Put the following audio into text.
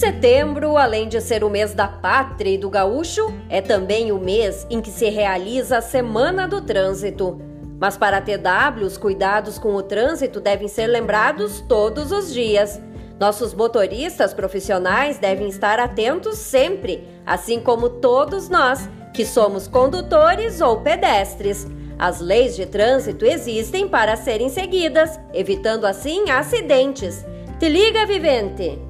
Setembro, além de ser o mês da pátria e do gaúcho, é também o mês em que se realiza a Semana do Trânsito. Mas para a TW, os cuidados com o trânsito devem ser lembrados todos os dias. Nossos motoristas profissionais devem estar atentos sempre, assim como todos nós, que somos condutores ou pedestres. As leis de trânsito existem para serem seguidas, evitando assim acidentes. Te liga, vivente!